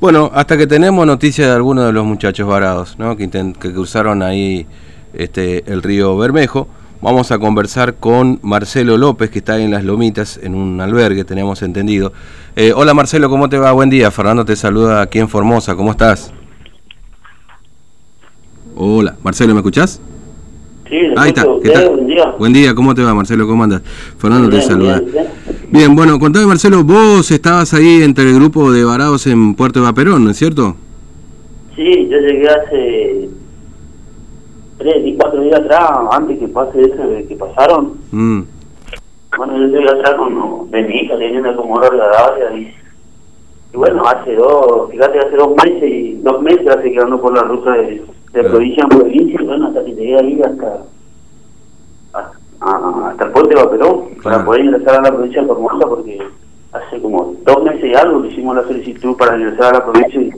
Bueno, hasta que tenemos noticias de algunos de los muchachos varados, ¿no? que, que cruzaron ahí este, el río Bermejo, vamos a conversar con Marcelo López, que está en Las Lomitas, en un albergue, tenemos entendido. Eh, hola Marcelo, ¿cómo te va? Buen día. Fernando te saluda aquí en Formosa, ¿cómo estás? Hola, Marcelo, ¿me escuchás? Sí, Ahí está. ¿Qué tal? Buen día. Buen día, ¿cómo te va Marcelo? ¿Cómo andas? Fernando te saluda. Bien, bueno, contame Marcelo, vos estabas ahí entre el grupo de varados en Puerto de Vaperón, ¿no es cierto? Sí, yo llegué hace tres y cuatro días atrás, antes que pase eso que pasaron. Mm. Bueno, yo llegué atrás con de mi hija, teniendo como hora de y, y bueno, hace dos, fíjate, hace dos meses y dos meses hace quedando por la ruta de, de provincia en provincia, bueno, hasta que llegué ahí hasta hasta el puente de Vaperón para poder ingresar a la provincia de Formosa porque hace como dos meses y algo que hicimos la solicitud para ingresar a la provincia y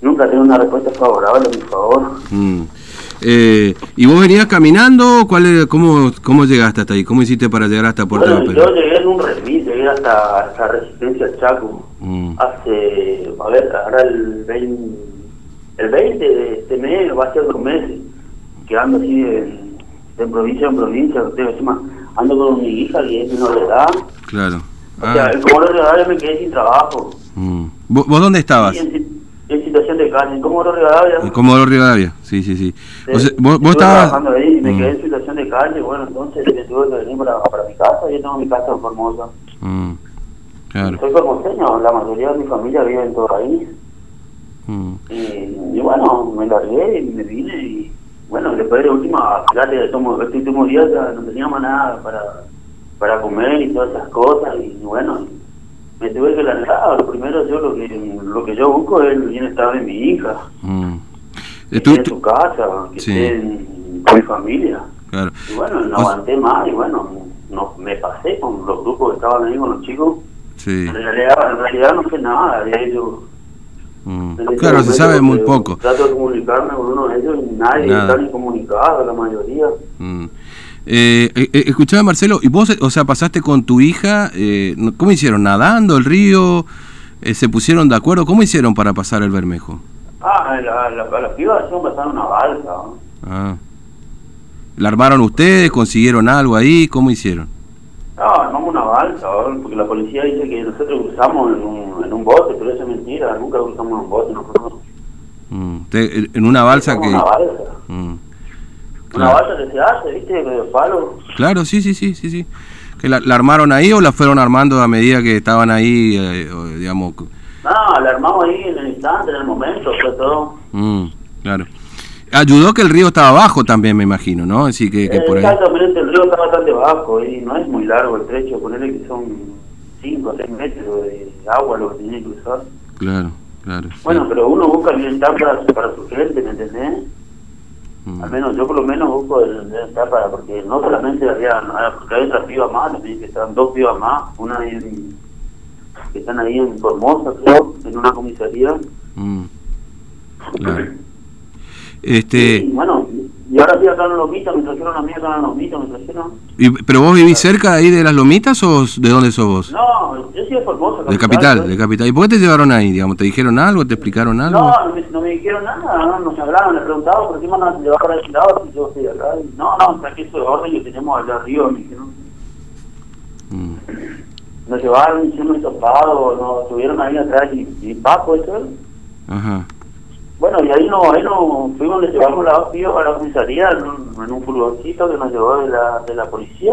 nunca tengo una respuesta favorable a mi favor. Mm. Eh, ¿Y vos venías caminando? ¿Cuál cómo, ¿Cómo llegaste hasta ahí? ¿Cómo hiciste para llegar hasta Puerto bueno, Yo llegué en un remis, llegué hasta, hasta Resistencia Chaco. Mm. Hace, a ver, ahora el 20, el 20 de este mes, va a ser dos meses, quedando así en de provincia en provincia, encima ando con mi hija que es menor de edad. Claro. O sea, ah. como de edad me quedé sin trabajo. Mm. ¿Vos, dónde estabas? en, situación de calle, en Comodoro Rivadavia. En Comodoro Rivadavia, sí, sí, sí. o sea, vos, vos estabas... trabajando ahí y me mm. quedé en situación de calle, bueno, entonces me tuve que venir para, para mi casa, yo tengo mi casa en Formosa. Mm. Claro. Soy formoseño, la mayoría de mi familia vive en todo ahí. Mm. Y, y, bueno, me largué y me vine y la última, fíjate, este último día no teníamos nada para, para comer y todas esas cosas, y bueno, me tuve que lanzar. Lo primero, yo lo que, lo que yo busco es el bienestar de mi hija. Mm. Que esté en su casa, que esté con mi familia. Claro. Y bueno, no aguanté más, y bueno, no, me pasé con los grupos que estaban ahí con los chicos. Sí. En, realidad, en realidad no sé nada de ellos Claro, se sabe muy poco. Trato de comunicarme con uno de ellos y nadie está ni comunicado, la mayoría. Mm. Eh, eh, eh, escuchaba Marcelo, ¿y vos, o sea, pasaste con tu hija, eh, ¿cómo hicieron? ¿Nadando el río? Eh, ¿Se pusieron de acuerdo? ¿Cómo hicieron para pasar el Bermejo? Ah, la, la, la pibas pasaron una balsa. Ah. ¿La armaron ustedes? ¿Consiguieron algo ahí? ¿Cómo hicieron? No, armamos una balsa, porque la policía dice que nosotros cruzamos en un, en un bote, pero eso es mentira, nunca cruzamos en un bote nosotros. Mm, en una balsa que... Una balsa. Mm, una balsa que se hace, ¿viste? De palo. Claro, sí, sí, sí, sí, sí. ¿Que la, armaron ahí o la fueron armando a medida que estaban ahí, eh, digamos? No, la armamos ahí en el instante, en el momento, fue todo. Mm, claro. Ayudó que el río estaba bajo también, me imagino, ¿no? Así que, que por ahí... Exactamente, el río está bastante bajo y no es muy largo el trecho, ponerle que son 5 o 6 metros de agua lo que tiene que cruzar. Claro, claro. Bueno, pero uno busca el bienestar para, para su gente, ¿me entendés? Mm. Al menos yo por lo menos busco el bienestar para, porque no solamente había, porque hay otras pibas más, también que están dos pibas más, una que están ahí en Formosa, creo, en una comisaría. Mm. Claro. Este... bueno, y ahora estoy acá en Lomitas, me trajeron a mí acá en Lomitas, me trajeron... ¿Y, ¿Pero vos vivís cerca ahí de las Lomitas o de dónde sos vos? No, yo soy de Formosa. De capital, pues. de capital. ¿Y por qué te llevaron ahí, digamos? ¿Te dijeron algo? ¿Te explicaron algo? No, no me, no me dijeron nada, no, nos hablaron, le preguntaban por qué me van a llevar para ese lado si yo estoy acá. Y, no, no, eso es orden que tenemos allá arriba, me dijeron. Mm. Nos llevaron, hicieron un topado, nos subieron ahí atrás y, y Paco, eso Ajá. Bueno, y ahí no, ahí no fuimos, le llevamos la a la comisaría en un, en un furgoncito que nos llevó de la, de la policía.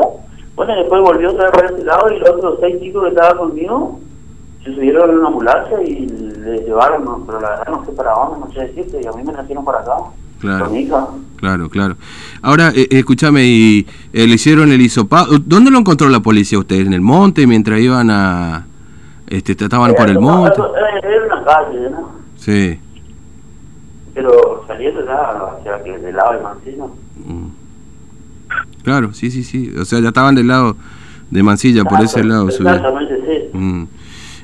Bueno, y después volvió otra vez para ese lado y los otros seis chicos que estaban conmigo se subieron en una ambulancia y le llevaron, pero la verdad no sé para dónde, no sé decirte, y a mí me nacieron para acá. Claro, con mi hija. claro, claro. Ahora, eh, escúchame, y eh, le hicieron el hisopado. ¿Dónde lo encontró la policía ustedes? ¿En el monte mientras iban a... este estaban por el monte? Era una calle, ¿no? Sí pero saliendo ya hacia que del lado de Mancilla. Mm. Claro, sí, sí, sí. O sea, ya estaban del lado de Mancilla, por ese lado. Exactamente, sí. Mm.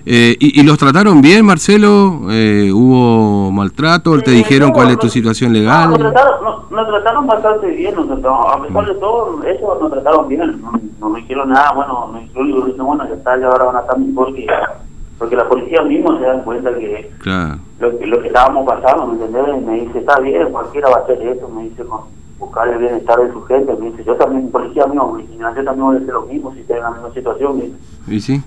Eh, y, los trataron bien, Marcelo? Eh, ¿Hubo maltrato? ¿Te dijeron cuál es tu situación legal? No, nos, trataron, nos, trataron bastante bien, nos trataron, a pesar de todo, eso nos trataron bien. No, me dijeron nada, bueno, me dijeron, bueno, ya está, ya ahora van a estar mejor que, porque la policía mismo se dan cuenta que lo, que lo que estábamos pasando, ¿me entendés? Me dice, está bien, cualquiera va a hacer eso, me dice, con buscar el bienestar de su gente, me dice, yo también, policía mío, yo también voy a hacer lo mismo si estoy en la misma situación. ¿Y sí?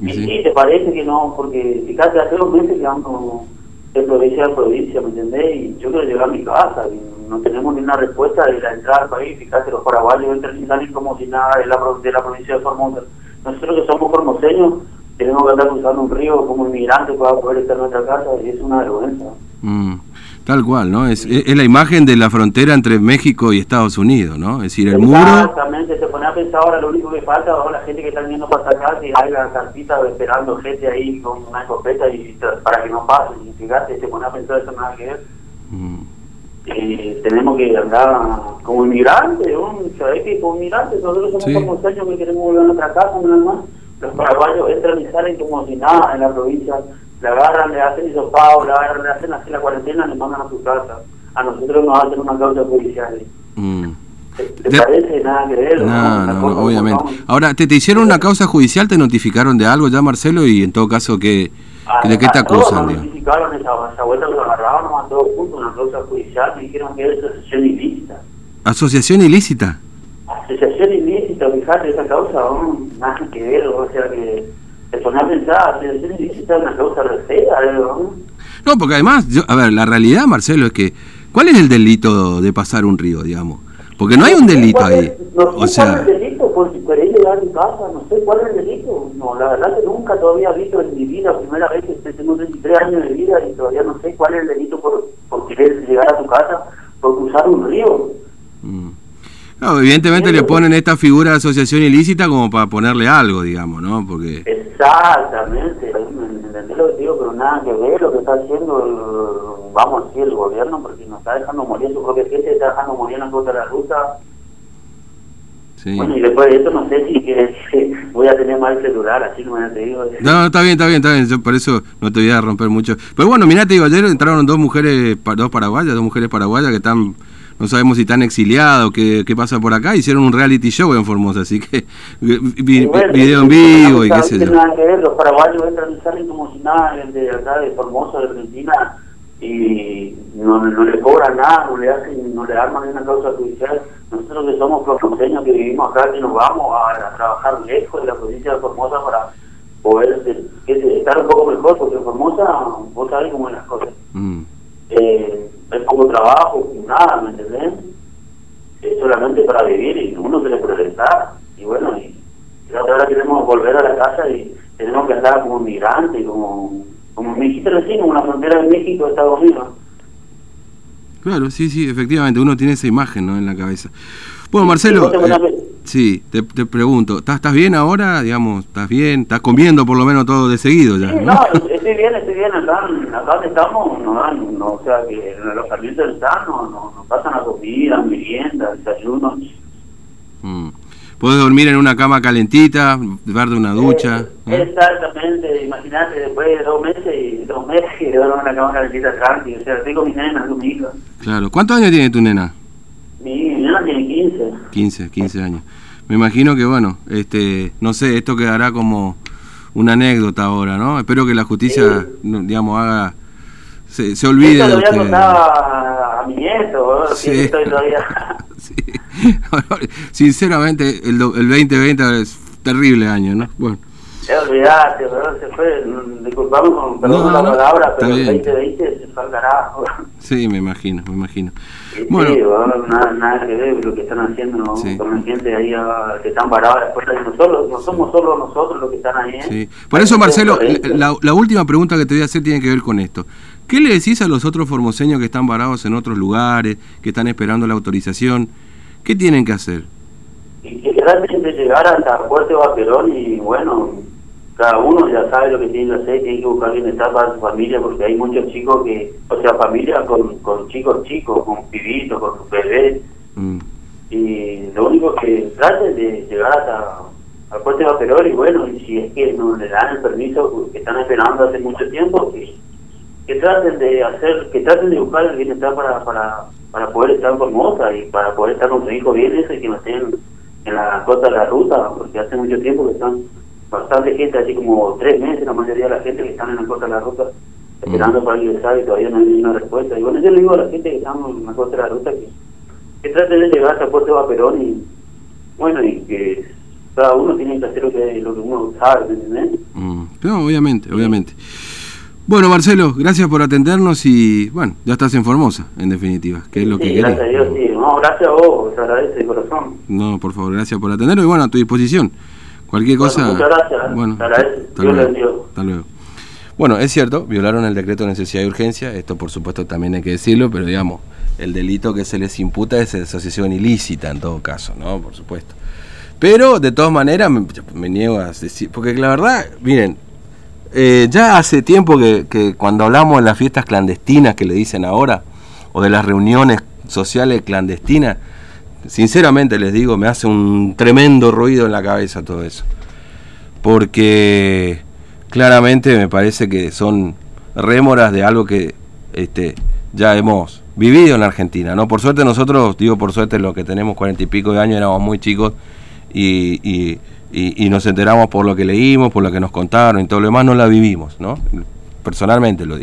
¿Y, sí? te parece que no? Porque fíjate, hace dos meses que ando de provincia a provincia, ¿me entendés? Y yo quiero llegar a mi casa y no tenemos ni una respuesta de la entrada al país, fíjate, los paraguayos entran sin como si nada de la, de la provincia de Formosa. Nosotros que somos formoseños, tenemos que andar cruzando un río como inmigrantes para poder estar en nuestra casa y es una vergüenza. Mm, tal cual, ¿no? Es, es, la imagen de la frontera entre México y Estados Unidos, ¿no? Es decir, el muro... Exactamente, se pone a pensar ahora lo único que falta, ahora la gente que está viniendo para acá, que hay la cartita esperando gente ahí con una escopeta y para que no pase, y fíjate, se pone a pensar eso nada que ver. Mm. Eh, tenemos que andar como inmigrantes, ¿sabes que como inmigrantes nosotros somos como años que queremos volver a nuestra casa, nada más los paraguayos entran y salen como si nada en la provincia, le agarran, le hacen hisopado, le agarran, le hacen así la cuarentena, le mandan a su casa. A nosotros nos hacen una causa judicial. Mm. ¿Te, parece nada que ver? No, no, obviamente. Ahora, ¿te, ¿te hicieron una causa judicial? ¿Te notificaron de algo ya, Marcelo? Y en todo caso, ¿qué, ¿de qué te acusan? Nos notificaron esa, esa vuelta que lo agarraban, a todos juntos, una causa judicial, me dijeron que era asociación ilícita. ¿Asociación ilícita? Asociación ilícita, fíjate, esa causa, nada que ver, o sea que se pone a pensar, es una causa fea, ¿no? No, porque además, yo, a ver, la realidad, Marcelo, es que, ¿cuál es el delito de pasar un río, digamos? Porque no hay un delito ahí. No sé o sea, cuál es el delito, por si queréis llegar a mi casa, no sé cuál es el delito. No, la verdad que nunca todavía he visto en mi vida, primera vez que tengo 23 años de vida y todavía no sé cuál es el delito por, por querer llegar a tu casa, por cruzar un río. No, evidentemente le ponen esta figura de asociación ilícita como para ponerle algo, digamos, ¿no? Porque... Exactamente, ¿entendés lo que digo? Pero nada que ver lo que está haciendo, vamos a decir, el gobierno, porque nos está dejando morir su propia gente, está dejando morir en la de la ruta. Sí. Bueno, y después de esto no sé si, que, voy a tener más celular, así como ya te digo. No, no, está bien, está bien, está bien, yo por eso no te voy a romper mucho. Pero bueno, mirá, te digo, ayer entraron dos mujeres, dos paraguayas, dos mujeres paraguayas que están no sabemos si están exiliados, qué, qué pasa por acá, hicieron un reality show en Formosa, así que video en vivo y qué sé yo. Nada que ver, los paraguayos entran y salen como si nada de acá de Formosa, de Argentina, y no, no le cobran nada, no le hacen, no le arman una causa judicial. Nosotros que somos formoseños que vivimos acá, que nos vamos a, trabajar lejos de la provincia de Formosa para poder estar un poco mejor, porque en Formosa vos sabés cómo es las cosas. Mm. Eh, es poco trabajo, nada, ¿me entendés? Es solamente para vivir y uno quiere progresar. Y bueno, y ahora queremos volver a la casa y tenemos que andar como migrantes, como, como me dijiste recién, como una frontera de México, Estados Unidos. Claro, sí, sí, efectivamente, uno tiene esa imagen ¿no? en la cabeza. Bueno, Marcelo, sí, te, te pregunto, ¿estás, ¿estás bien ahora? Digamos, ¿estás bien? ¿Estás comiendo por lo menos todo de seguido ya? Sí, no, estoy bien, estoy bien. Acá, acá estamos, no, no, o sea, que en los alimentos están, no, no, no pasan la comida, merienda, desayuno. Mm. ¿Puedes dormir en una cama calentita, darte una ducha? Eh, exactamente, imagínate, después de dos meses y dos meses y duermo en una cama calentita tranqui, o sea, estoy con mi nena, con mi hija. Claro, ¿cuántos años tiene tu nena? Mi nena tiene 15. 15, 15 años. Me imagino que, bueno, este, no sé, esto quedará como una anécdota ahora, ¿no? Espero que la justicia, digamos, haga, se, se olvide Esto de usted. a, a mi nieto, ¿no? sí. estoy todavía... sí. Sinceramente, el, el 2020 es terrible año, ¿no? Bueno. Olvidate, ¿verdad? se fue, disculpame con perdón no, la palabra, pero el 2020 se fue al carajo. Sí, me imagino, me imagino. Bueno, sí, nada, nada que ver lo que están haciendo con la gente ahí ah, que están parados después de nosotros, no somos solo nosotros los que están ahí. ¿eh? Sí. Por eso, Marcelo, la, la última pregunta que te voy a hacer tiene que ver con esto. ¿Qué le decís a los otros formoseños que están varados en otros lugares, que están esperando la autorización? ¿Qué tienen que hacer? Y que realmente llegar hasta Fuerte Vaquerón y bueno, cada uno ya sabe lo que tiene que hacer, tiene que buscar bienestar para su familia, porque hay muchos chicos que, o sea, familia con, con chicos chicos, con pibitos, con sus bebés, mm. y lo único que traten de llegar hasta al puente de y bueno, y si es que no le dan el permiso que están esperando hace mucho tiempo, que, que traten de hacer, que traten de buscar el bienestar para, para, para poder estar con Formosa y para poder estar con su hijo bien eso y que no estén en la costa de la ruta, porque hace mucho tiempo que están bastante gente, así como tres meses, la mayoría de la gente que están en la costa de la ruta, esperando mm. para ingresar y todavía no hay ninguna respuesta. Y bueno, yo le digo a la gente que está en la costa de la ruta que, que traten de llegar hasta Puerto Vaperón y, bueno, y que cada uno tiene que hacer lo que, lo que uno sabe, ¿me entiendes? Mm. No, obviamente, obviamente. Bueno, Marcelo, gracias por atendernos y, bueno, ya estás en Formosa, en definitiva, que es lo que gracias a Dios, sí. No, gracias a vos, te agradece de corazón. No, por favor, gracias por atendernos y, bueno, a tu disposición. Cualquier cosa... Muchas gracias, bueno, luego. hasta luego. Bueno, es cierto, violaron el decreto de necesidad y urgencia, esto por supuesto también hay que decirlo, pero digamos, el delito que se les imputa es asociación ilícita en todo caso, ¿no? Por supuesto. Pero de todas maneras me, niego a decir, porque la verdad, miren, eh, ya hace tiempo que, cuando hablamos de las fiestas clandestinas que le dicen ahora, o de las reuniones sociales clandestinas, sinceramente les digo, me hace un tremendo ruido en la cabeza todo eso. Porque claramente me parece que son rémoras de algo que este, ya hemos vivido en la Argentina. ¿no? Por suerte nosotros, digo por suerte, los que tenemos cuarenta y pico de años éramos muy chicos y, y, nos enteramos por lo que leímos, por lo que nos contaron y todo lo demás, no la vivimos, ¿no? Personalmente lo digo.